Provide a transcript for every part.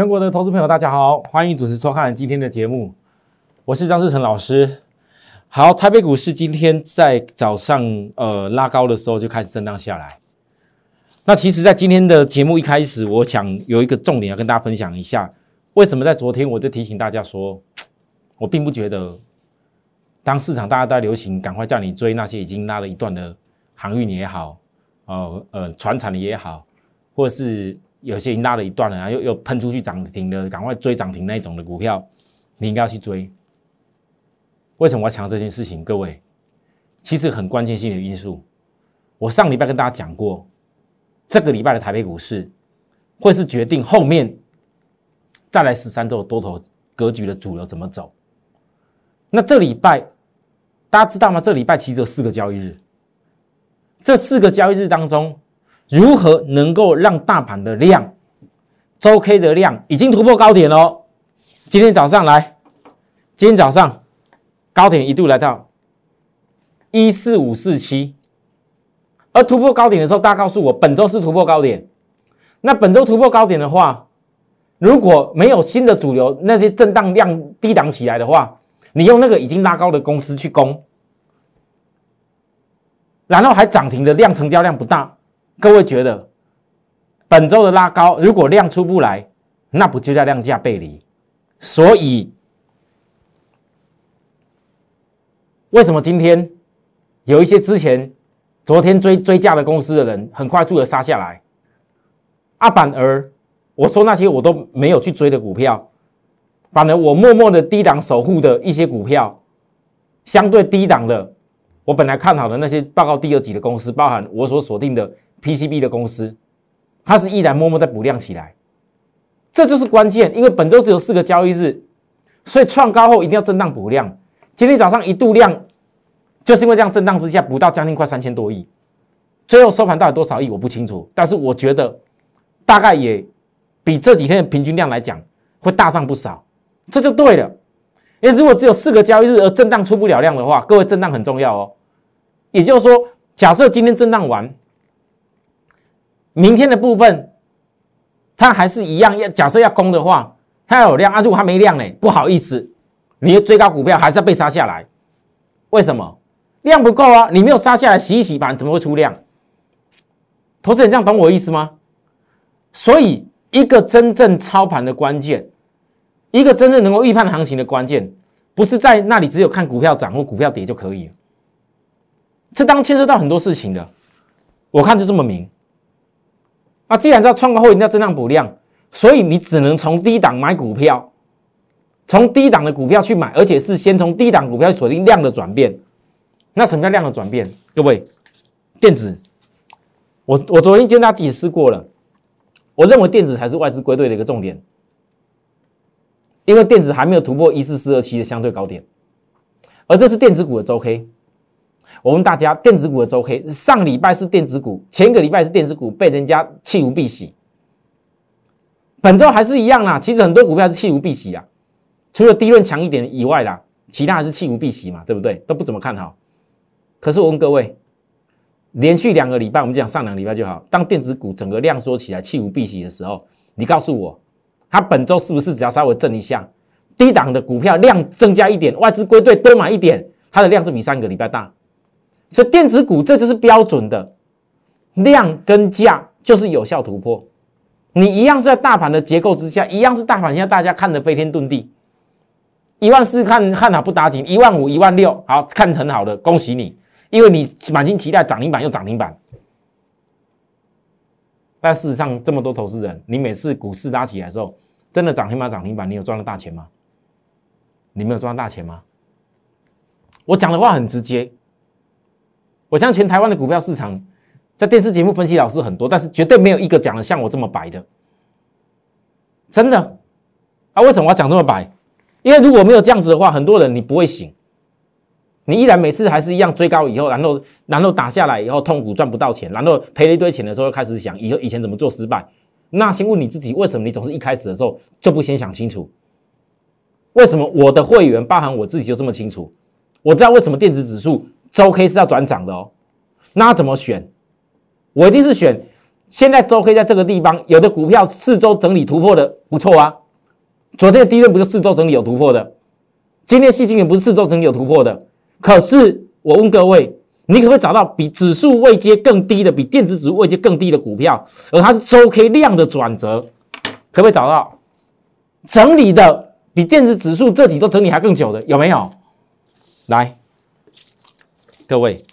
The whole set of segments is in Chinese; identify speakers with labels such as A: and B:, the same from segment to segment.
A: 全国的投资朋友，大家好，欢迎准时收看今天的节目，我是张志成老师。好，台北股市今天在早上呃拉高的时候就开始震荡下来。那其实，在今天的节目一开始，我想有一个重点要跟大家分享一下，为什么在昨天我就提醒大家说，我并不觉得当市场大家在流行，赶快叫你追那些已经拉了一段的航运也好，呃呃船产的也好，或者是。有些已经拉了一段了然后，又又喷出去涨停的，赶快追涨停那一种的股票，你应该要去追。为什么我要强调这件事情？各位，其实很关键性的因素，我上礼拜跟大家讲过，这个礼拜的台北股市会是决定后面再来十三周多头格局的主流怎么走。那这礼拜大家知道吗？这礼拜其实有四个交易日，这四个交易日当中。如何能够让大盘的量，周 K 的量已经突破高点喽？今天早上来，今天早上高点一度来到一四五四七，而突破高点的时候，大家告诉我本周是突破高点。那本周突破高点的话，如果没有新的主流，那些震荡量低档起来的话，你用那个已经拉高的公司去攻，然后还涨停的量成交量不大。各位觉得本周的拉高，如果量出不来，那不就叫量价背离？所以为什么今天有一些之前昨天追追价的公司的人，很快速的杀下来？啊，反而我说那些我都没有去追的股票，反而我默默的低档守护的一些股票，相对低档的，我本来看好的那些报告第二级的公司，包含我所锁定的。PCB 的公司，它是依然默默在补量起来，这就是关键。因为本周只有四个交易日，所以创高后一定要震荡补量。今天早上一度量，就是因为这样震荡之下补到将近快三千多亿，最后收盘到底多少亿我不清楚，但是我觉得大概也比这几天的平均量来讲会大上不少，这就对了。因为如果只有四个交易日而震荡出不了量的话，各位震荡很重要哦。也就是说，假设今天震荡完。明天的部分，它还是一样要假设要攻的话，它要有量啊。如果它没量呢？不好意思，你的最高股票还是要被杀下来。为什么？量不够啊！你没有杀下来洗一洗盘，怎么会出量？投资人这样懂我意思吗？所以，一个真正操盘的关键，一个真正能够预判行情的关键，不是在那里只有看股票涨或股票跌就可以。这当牵涉到很多事情的，我看就这么明。那既然知道创高后一定要增量补量，所以你只能从低档买股票，从低档的股票去买，而且是先从低档股票锁定量的转变。那什么叫量的转变？各位，电子，我我昨天跟大家解释过了，我认为电子才是外资归队的一个重点，因为电子还没有突破一四四二七的相对高点，而这是电子股的周 K。我问大家，电子股的周 K，上礼拜是电子股，前一个礼拜是电子股被人家弃无避喜，本周还是一样啦。其实很多股票是弃无避喜啊，除了低润强一点以外啦，其他还是弃无避喜嘛，对不对？都不怎么看好。可是我问各位，连续两个礼拜，我们讲上两个礼拜就好。当电子股整个量缩起来，弃无避喜的时候，你告诉我，它本周是不是只要稍微震一下，低档的股票量增加一点，外资归队多买一点，它的量是比上个礼拜大？所以电子股这就是标准的量跟价就是有效突破。你一样是在大盘的结构之下，一样是大盘现在大家看的飞天遁地，一万四看看好不打紧，一万五、一万六好看成好的，恭喜你，因为你满心期待涨停板又涨停板。但事实上，这么多投资人，你每次股市拉起来的时候，真的涨停板涨停板，你有赚到大钱吗？你没有赚到大钱吗？我讲的话很直接。我相信全台湾的股票市场，在电视节目分析老师很多，但是绝对没有一个讲的像我这么白的，真的。啊，为什么我要讲这么白？因为如果没有这样子的话，很多人你不会醒，你依然每次还是一样追高以后，然后然后打下来以后痛苦赚不到钱，然后赔了一堆钱的时候，开始想以后以前怎么做失败。那先问你自己，为什么你总是一开始的时候就不先想清楚？为什么我的会员包含我自己就这么清楚？我知道为什么电子指数。周 K 是要转涨的哦，那怎么选？我一定是选现在周 K 在这个地方，有的股票四周整理突破的不错啊。昨天的低润不是四周整理有突破的，今天细金也不是四周整理有突破的。可是我问各位，你可不可以找到比指数位阶更低的，比电子指数位阶更低的股票，而它是周 K 量的转折，可不可以找到整理的比电子指数这几周整理还更久的有没有？来，各位，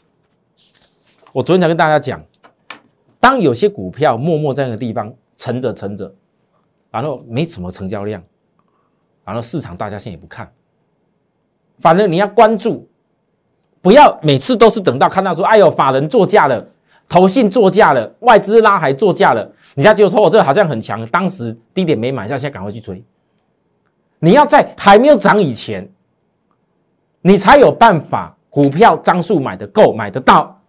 A: 我昨天才跟大家讲。当有些股票默默在那个地方沉着沉着，然后没什么成交量，然后市场大家现在也不看，反正你要关注，不要每次都是等到看到说，哎呦，法人作价了，投信作价了，外资拉还作价了，你家就说我这个好像很强，当时低点没买下，现在赶快去追。你要在还没有涨以前，你才有办法股票张数买的够，买得到，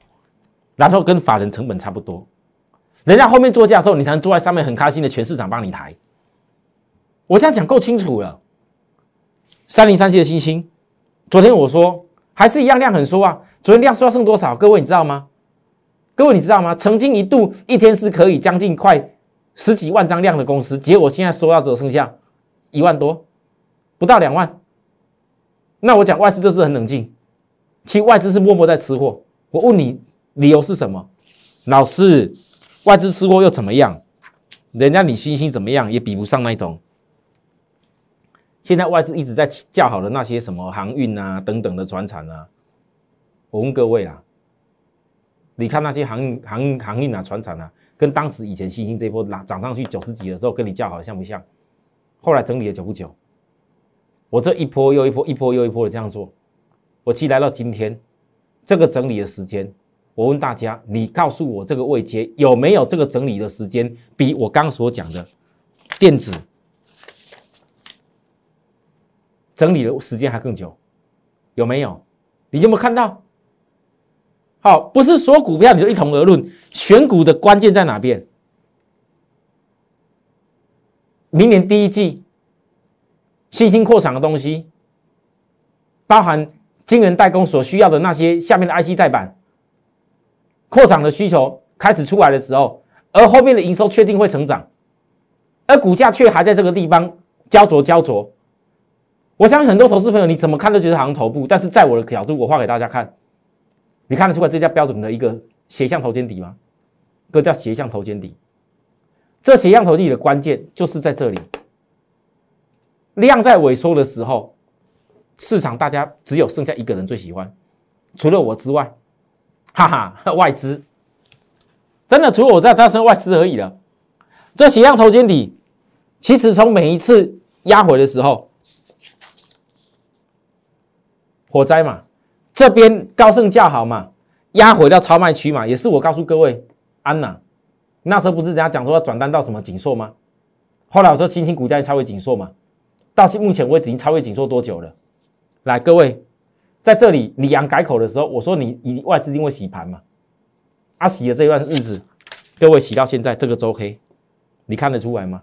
A: 然后跟法人成本差不多。人家后面做价的时候，你才能坐在上面很开心的，全市场帮你抬。我这样讲够清楚了。三零三七的星星，昨天我说还是一样量很缩啊。昨天量缩剩多少？各位你知道吗？各位你知道吗？曾经一度一天是可以将近快十几万张量的公司，结果现在缩到只剩下一万多，不到两万。那我讲外资这是很冷静，其实外资是默默在吃货。我问你理由是什么？老师。外资吃货又怎么样？人家你星星怎么样也比不上那种。现在外资一直在叫好的那些什么航运啊等等的船产啊，我问各位啦，你看那些航运、航运、航运啊船产啊，跟当时以前星星这波拉涨上去九十几的时候跟你叫好像不像？后来整理了久不久？我这一波又一波，一波又一波的这样做，我其实来到今天这个整理的时间。我问大家，你告诉我这个位阶有没有这个整理的时间，比我刚所讲的电子整理的时间还更久？有没有？你有没有看到？好，不是说股票你就一同而论，选股的关键在哪边？明年第一季新兴扩产的东西，包含晶圆代工所需要的那些下面的 IC 再版。扩厂的需求开始出来的时候，而后面的营收确定会成长，而股价却还在这个地方焦灼焦灼。我相信很多投资朋友，你怎么看都觉得好像头部，但是在我的角度，我画给大家看，你看得出来这叫标准的一个斜向头肩底吗？这叫斜向头肩底。这斜向头肩底的关键就是在这里，量在萎缩的时候，市场大家只有剩下一个人最喜欢，除了我之外。哈哈，外资真的除了我在，他是外资而已了。这斜向头肩底，其实从每一次压回的时候，火灾嘛，这边高盛叫好嘛，压回到超卖区嘛，也是我告诉各位，安娜那时候不是人家讲说要转单到什么紧缩吗？后来我说新兴股价超越紧缩嘛，到目前为止已经超越紧缩多久了？来，各位。在这里，李阳改口的时候，我说你你外资一定会洗盘嘛？啊，洗的这段日子，各位洗到现在这个周黑，你看得出来吗？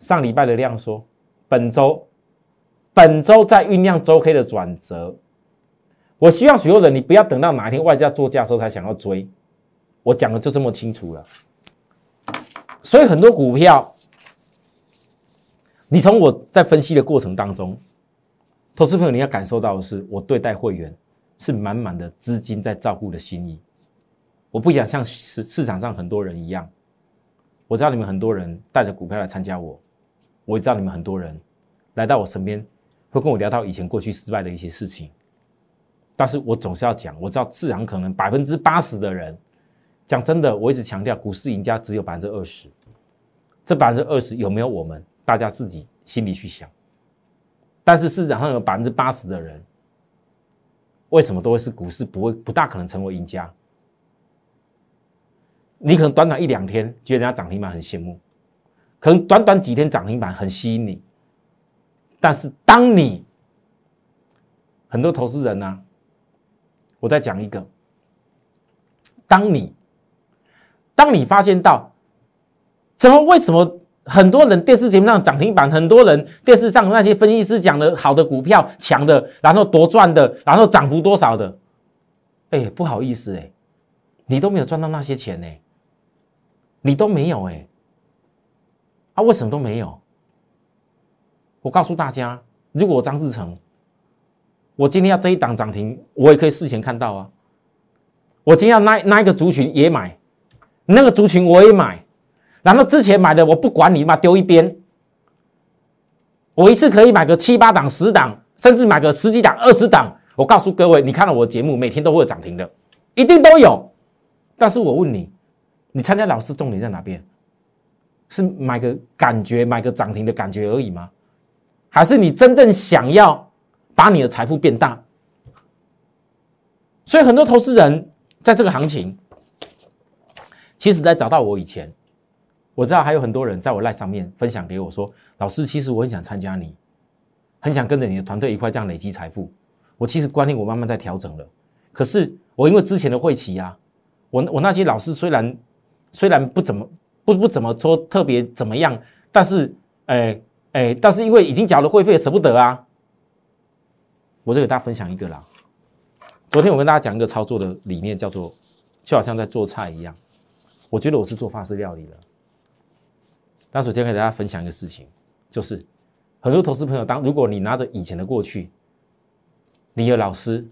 A: 上礼拜的量缩，本周本周在酝酿周黑的转折。我希望所有人，你不要等到哪一天外资要做价的时候才想要追。我讲的就这么清楚了。所以很多股票，你从我在分析的过程当中。投资朋友，你要感受到的是，我对待会员是满满的资金在照顾的心意。我不想像市市场上很多人一样，我知道你们很多人带着股票来参加我，我也知道你们很多人来到我身边，会跟我聊到以前过去失败的一些事情。但是我总是要讲，我知道市场可能百分之八十的人，讲真的，我一直强调，股市赢家只有百分之二十，这百分之二十有没有我们，大家自己心里去想。但是市场上有百分之八十的人，为什么都会是股市不会不大可能成为赢家？你可能短短一两天觉得人家涨停板很羡慕，可能短短几天涨停板很吸引你，但是当你很多投资人呢，我再讲一个，当你当你发现到怎么为什么？很多人电视节目上涨停板，很多人电视上那些分析师讲的好的股票强的，然后多赚的，然后涨幅多少的，哎，不好意思哎，你都没有赚到那些钱呢。你都没有哎，啊，为什么都没有？我告诉大家，如果张志成，我今天要这一档涨停，我也可以事前看到啊。我今天要那那一个族群也买，那个族群我也买，然后之前买的我不管你嘛，丢一边。我一次可以买个七八档、十档，甚至买个十几档、二十档。我告诉各位，你看了我的节目，每天都会有涨停的，一定都有。但是我问你，你参加老师重点在哪边？是买个感觉，买个涨停的感觉而已吗？还是你真正想要把你的财富变大？所以很多投资人。在这个行情，其实，在找到我以前，我知道还有很多人在我赖上面分享给我说：“老师，其实我很想参加你，很想跟着你的团队一块这样累积财富。”我其实观念我慢慢在调整了，可是我因为之前的会期啊，我我那些老师虽然虽然不怎么不不怎么说特别怎么样，但是哎哎，但是因为已经缴了会费，舍不得啊，我就给大家分享一个啦。昨天我跟大家讲一个操作的理念，叫做就好像在做菜一样。我觉得我是做法式料理的。那首先给大家分享一个事情，就是很多投资朋友，当如果你拿着以前的过去，你的老师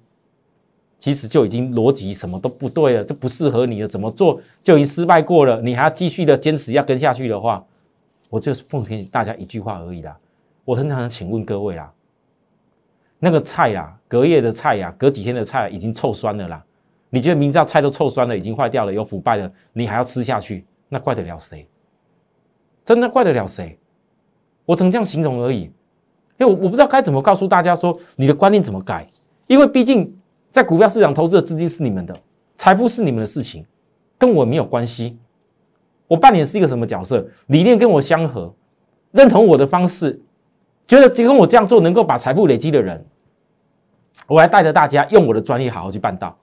A: 其实就已经逻辑什么都不对了，这不适合你了，怎么做就已经失败过了，你还要继续的坚持要跟下去的话，我就是奉劝大家一句话而已啦。我很想请问各位啦。那个菜呀，隔夜的菜呀，隔几天的菜已经臭酸了啦。你觉得明知道菜都臭酸了，已经坏掉了，有腐败了，你还要吃下去，那怪得了谁？真的怪得了谁？我只能这样形容而已。因为我我不知道该怎么告诉大家说你的观念怎么改，因为毕竟在股票市场投资的资金是你们的，财富是你们的事情，跟我没有关系。我扮演是一个什么角色？理念跟我相合，认同我的方式，觉得跟我这样做能够把财富累积的人。我还带着大家用我的专业好好去办到，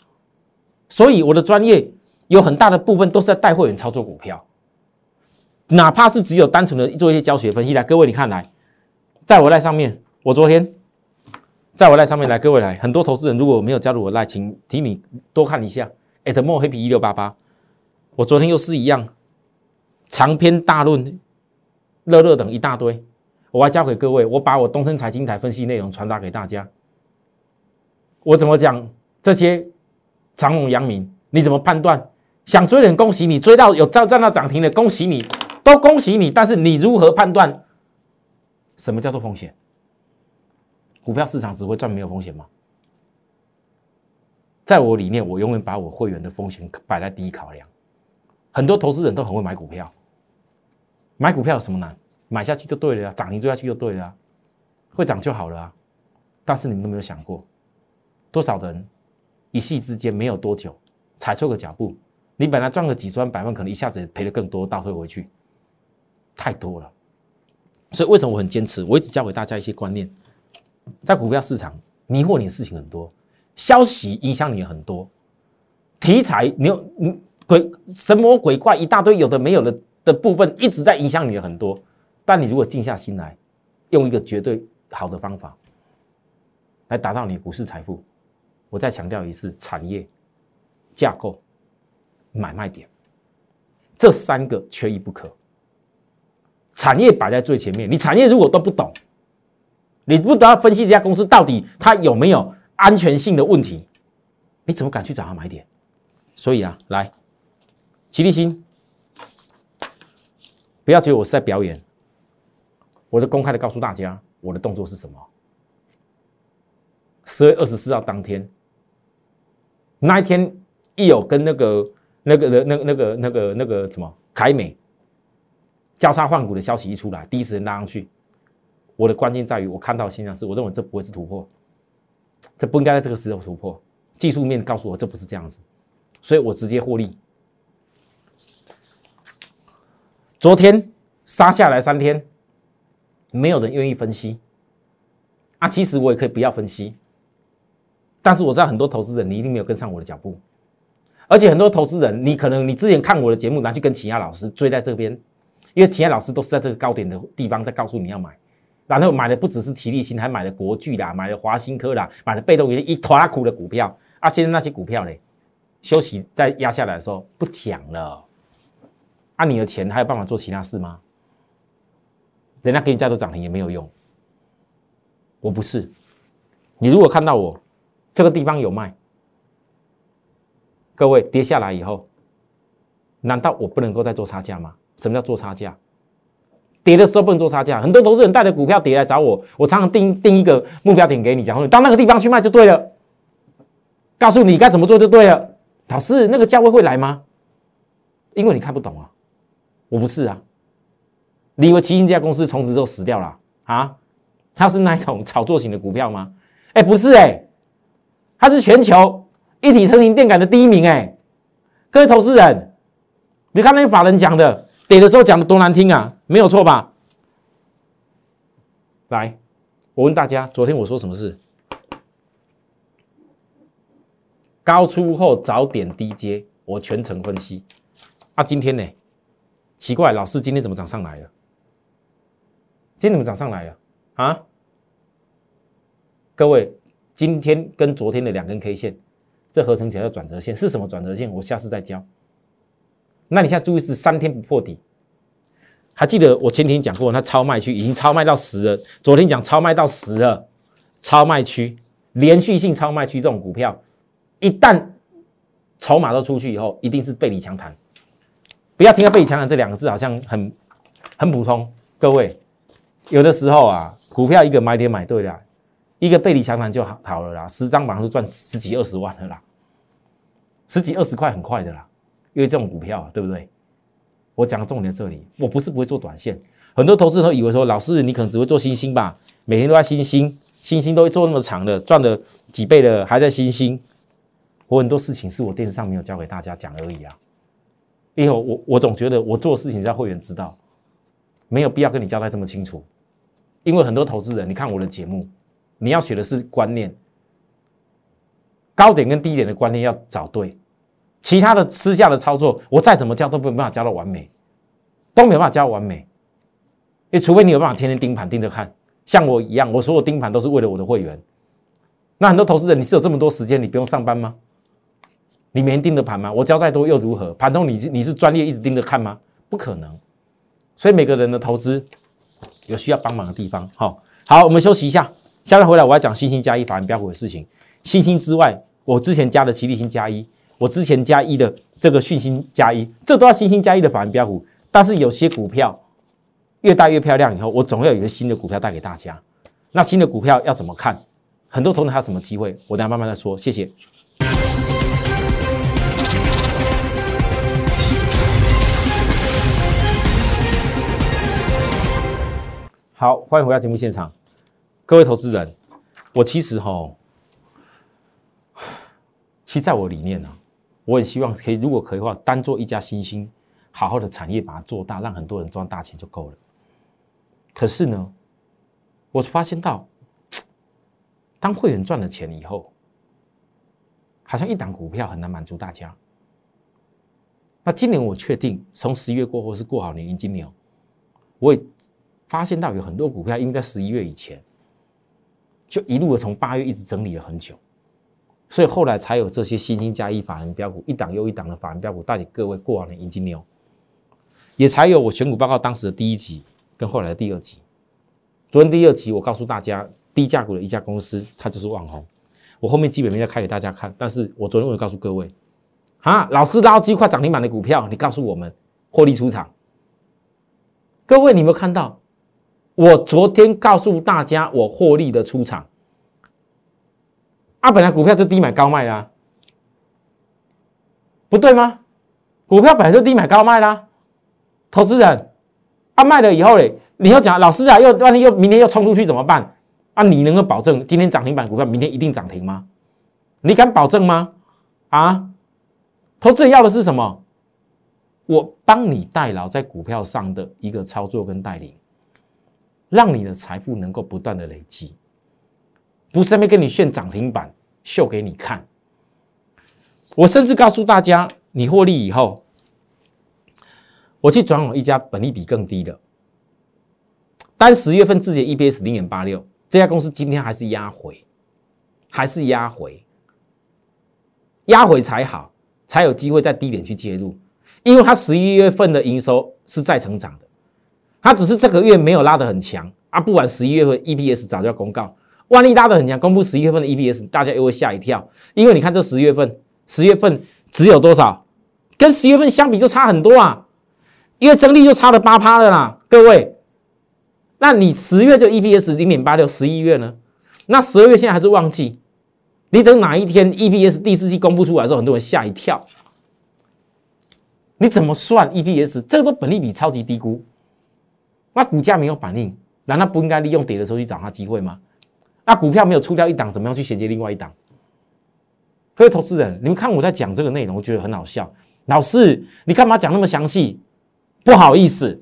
A: 所以我的专业有很大的部分都是在带会员操作股票，哪怕是只有单纯的做一些教学分析来，各位你看来，在我赖上面，我昨天在我赖上面来，各位来，很多投资人如果没有加入我赖，请请你多看一下，at more happy 一六八八，我昨天又是一样，长篇大论，乐乐等一大堆，我还教给各位，我把我东升财经台分析内容传达给大家。我怎么讲？这些长隆、阳明，你怎么判断？想追人，恭喜你追到有站站到涨停的，恭喜你，都恭喜你。但是你如何判断什么叫做风险？股票市场只会赚没有风险吗？在我里面，我永远把我会员的风险摆在第一考量。很多投资人都很会买股票，买股票有什么难？买下去就对了呀，涨停追下去就对了，会涨就好了啊。但是你们都没有想过。多少人一夕之间没有多久踩错个脚步，你本来赚个几赚百万，可能一下子赔的更多，倒退回去太多了。所以为什么我很坚持？我一直教给大家一些观念，在股票市场迷惑你的事情很多，消息影响你很多，题材你有鬼神魔鬼怪一大堆有的没有的的部分一直在影响你的很多。但你如果静下心来，用一个绝对好的方法来达到你股市财富。我再强调一次：产业架构、买卖点，这三个缺一不可。产业摆在最前面，你产业如果都不懂，你不得要分析这家公司到底它有没有安全性的问题？你怎么敢去找它买点？所以啊，来，齐立新，不要觉得我是在表演，我就公开的告诉大家，我的动作是什么。十月二十四号当天。那一天一有跟那个、那个的、那、那个、那个、那个什么凯美交叉换股的消息一出来，第一时间拉上去。我的关键在于，我看到的现象是，我认为这不会是突破，这不应该在这个时候突破。技术面告诉我这不是这样子，所以我直接获利。昨天杀下来三天，没有人愿意分析。啊，其实我也可以不要分析。但是我知道很多投资人，你一定没有跟上我的脚步，而且很多投资人，你可能你之前看我的节目，拿去跟其他老师追在这边，因为其他老师都是在这个高点的地方在告诉你要买，然后买的不只是齐力新，还买了国巨啦，买了华新科啦，买了被动元一坨拉苦的股票啊，现在那些股票呢，休息再压下来的时候不讲了，啊你的钱还有办法做其他事吗？人家给你再多涨停也没有用。我不是，你如果看到我这个地方有卖，各位跌下来以后，难道我不能够再做差价吗？什么叫做差价？跌的时候不能做差价。很多投资人带着股票跌来找我，我常常定定一个目标点给你，然后你到那个地方去卖就对了，告诉你该怎么做就对了。老师，那个价位会来吗？因为你看不懂啊，我不是啊。你以为奇星这家公司从此就死掉了啊？它是那一种炒作型的股票吗？哎，不是哎，它是全球一体成型电感的第一名哎。各位投资人，你看那些法人讲的，跌的时候讲的多难听啊，没有错吧？来，我问大家，昨天我说什么事？高出后早点低接，我全程分析。啊，今天呢？奇怪，老师今天怎么涨上来了？今天怎么涨上来了？啊？各位，今天跟昨天的两根 K 线，这合成起来叫转折线，是什么转折线？我下次再教。那你现在注意是三天不破底，还记得我前天讲过，它超卖区已经超卖到十了。昨天讲超卖到十了，超卖区连续性超卖区这种股票。一旦筹码都出去以后，一定是背离强弹。不要听到背离强弹这两个字，好像很很普通。各位，有的时候啊，股票一个买点买对了，一个背离强弹就好好了啦。十张马上就赚十几二十万了啦，十几二十块很快的啦。因为这种股票，对不对？我讲的重点这里，我不是不会做短线。很多投资人都以为说，老师你可能只会做新兴吧，每天都在新兴，新兴都会做那么长的，赚了几倍的还在新兴。我很多事情是我电视上没有教给大家讲而已啊，因为我我总觉得我做事情让会员知道，没有必要跟你交代这么清楚。因为很多投资人，你看我的节目，你要学的是观念，高点跟低点的观念要找对，其他的私下的操作，我再怎么教都没办法教到完美，都没办法教完美。你除非你有办法天天盯盘盯着看，像我一样，我所有盯盘都是为了我的会员。那很多投资人，你是有这么多时间，你不用上班吗？你每天盯着盘吗？我教再多又如何？盘中你你是专业一直盯着看吗？不可能。所以每个人的投资有需要帮忙的地方。好，好，我们休息一下，下面回来我要讲新兴加一法人标股的事情。新兴之外，我之前加的齐力新加一，我之前加一的这个讯星加一，这都要新兴加一的法人标股。但是有些股票越大越漂亮，以后我总会有一个新的股票带给大家。那新的股票要怎么看？很多投资人还有什么机会？我等下慢慢再说。谢谢。好，欢迎回到节目现场，各位投资人，我其实哈，其实在我理念呢，我很希望可以，如果可以的话，单做一家新兴，好好的产业把它做大，让很多人赚大钱就够了。可是呢，我发现到，当会员赚了钱以后，好像一档股票很难满足大家。那今年我确定，从十一月过后是过好年，迎金牛，我也。发现到有很多股票，因为在十一月以前，就一路的从八月一直整理了很久，所以后来才有这些新兴加一法人标股，一档又一档的法人标股带领各位过往的银金牛，也才有我选股报告当时的第一集跟后来的第二集。昨天第二集我告诉大家，低价股的一家公司，它就是网红。我后面基本面要开给大家看，但是我昨天我告诉各位，啊，老师捞几块涨停板的股票，你告诉我们获利出场。各位，你有没有看到？我昨天告诉大家，我获利的出场啊，本来股票就低买高卖啦，不对吗？股票本来就低买高卖啦，投资人啊卖了以后嘞，你要讲老师啊，又万一又明天又冲出去怎么办？啊，你能够保证今天涨停板股票明天一定涨停吗？你敢保证吗？啊，投资人要的是什么？我帮你代劳在股票上的一个操作跟带领。让你的财富能够不断的累积，不是在那边跟你炫涨停板秀给你看。我甚至告诉大家，你获利以后，我去转往一家本利比更低的，单十月份自己的 EPS 零点八六，这家公司今天还是压回，还是压回，压回才好，才有机会在低点去介入。因为它十一月份的营收是在成长的，它只是这个月没有拉得很强啊。不管十一月份 EPS 早就要公告，万一拉得很强，公布十一月份的 EPS，大家又会吓一跳。因为你看这十月份，十月份只有多少？跟十月份相比就差很多啊，因为增利就差了八趴的啦，各位。那你十月就 EPS 零点八六，十一月呢？那十二月现在还是旺季，你等哪一天 EPS 第四季公布出来的时候，很多人吓一跳。你怎么算 EPS？这个都本利比超级低估，那股价没有反应，难道不应该利用跌的时候去找它机会吗？那股票没有出掉一档，怎么样去衔接另外一档？各位投资人，你们看我在讲这个内容，我觉得很好笑。老师，你干嘛讲那么详细？不好意思，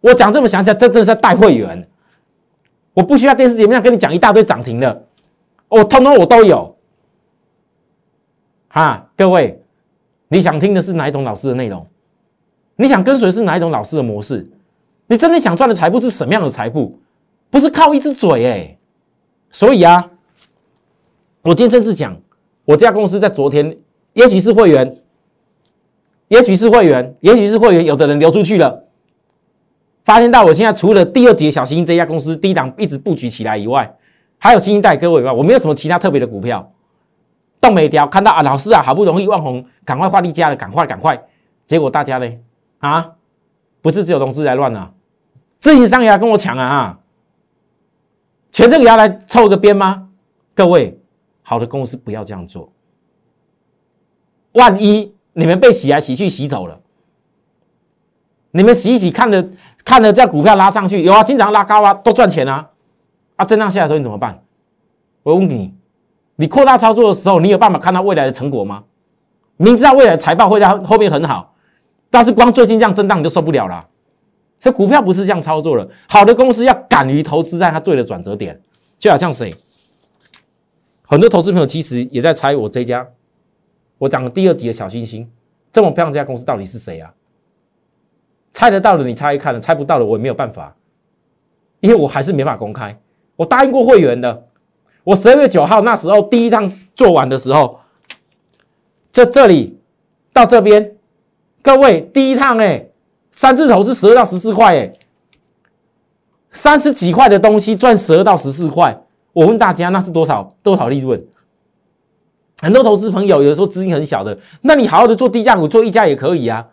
A: 我讲这么详细，真的是在带会员。我不需要电视节目上跟你讲一大堆涨停的，我通通我都有。哈，各位。你想听的是哪一种老师的内容？你想跟随是哪一种老师的模式？你真的想赚的财富是什么样的财富？不是靠一只嘴哎！所以啊，我今天甚至讲，我这家公司在昨天，也许是会员，也许是会员，也许是会员，有的人流出去了，发现到我现在除了第二节小星星这家公司低档一直布局起来以外，还有新一代各位以外，我没有什么其他特别的股票。动没掉，看到啊，老师啊，好不容易万红赶快换利家了，赶快赶快，结果大家呢？啊，不是只有融资来乱啊，自营商也要跟我抢啊，全证也要来凑个边吗？各位，好的公司不要这样做，万一你们被洗来洗去洗走了，你们洗一洗看着看着这股票拉上去，有啊，经常拉高啊，都赚钱啊，啊，震荡下来的时候你怎么办？我问你。你扩大操作的时候，你有办法看到未来的成果吗？明知道未来财报会在后面很好，但是光最近这样震荡你就受不了了。所以股票不是这样操作的，好的公司要敢于投资在它对的转折点，就好像谁？很多投资朋友其实也在猜我这家，我讲第二集的小星星，这么漂亮这家公司到底是谁啊？猜得到的你猜一看，猜不到的我也没有办法，因为我还是没法公开，我答应过会员的。我十二月九号那时候第一趟做完的时候，在这里到这边，各位第一趟哎，三字头是十二到十四块哎，三十几块的东西赚十二到十四块，我问大家那是多少多少利润？很多投资朋友有的时候资金很小的，那你好好的做低价股做一家也可以啊，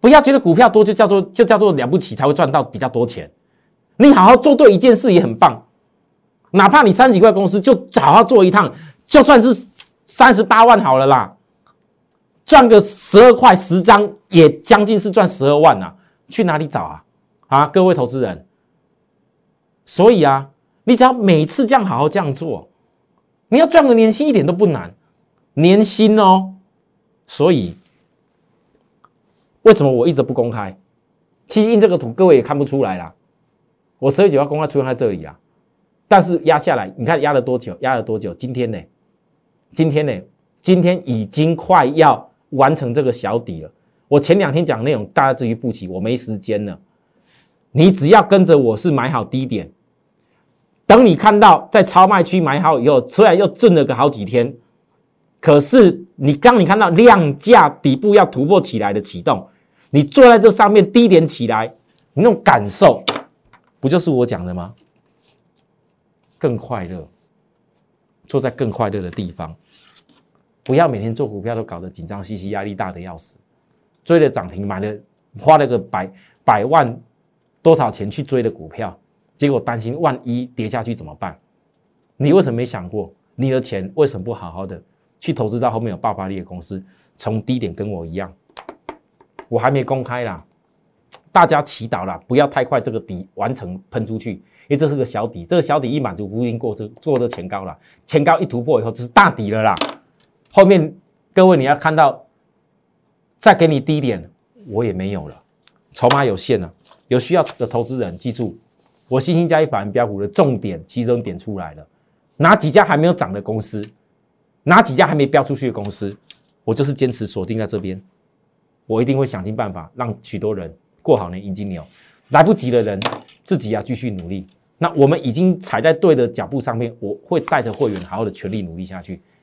A: 不要觉得股票多就叫做就叫做了不起才会赚到比较多钱，你好好做对一件事也很棒。哪怕你三几块公司，就好好做一趟，就算是三十八万好了啦，赚个十二块十张，也将近是赚十二万呐。去哪里找啊？啊，各位投资人，所以啊，你只要每次这样好好这样做，你要赚个年薪一点都不难，年薪哦。所以为什么我一直不公开？其实印这个图，各位也看不出来啦。我十月九号公开出现在这里啊。但是压下来，你看压了多久？压了多久？今天呢？今天呢？今天已经快要完成这个小底了。我前两天讲内容，大家至于不起，我没时间了。你只要跟着我是买好低点，等你看到在超卖区买好以后，出来又震了个好几天。可是你刚你看到量价底部要突破起来的启动，你坐在这上面低点起来，你那种感受，不就是我讲的吗？更快乐，坐在更快乐的地方，不要每天做股票都搞得紧张兮兮、压力大的要死。追了涨停，买了花了个百百万多少钱去追的股票，结果担心万一跌下去怎么办？你为什么没想过，你的钱为什么不好好的去投资到后面有爆发力的公司？从低点跟我一样，我还没公开啦，大家祈祷啦，不要太快这个底完成喷出去。因为这是个小底，这个小底一满足，不一定过这做这前高了。前高一突破以后，这是大底了啦。后面各位你要看到，再给你低点，我也没有了，筹码有限了。有需要的投资人记住，我星星加一百万标股的重点集中点出来了。哪几家还没有涨的公司，哪几家还没标出去的公司，我就是坚持锁定在这边。我一定会想尽办法让许多人过好年，迎金牛。来不及的人，自己要继续努力。那我们已经踩在对的脚步上面，我会带着会员好好的全力努力下去。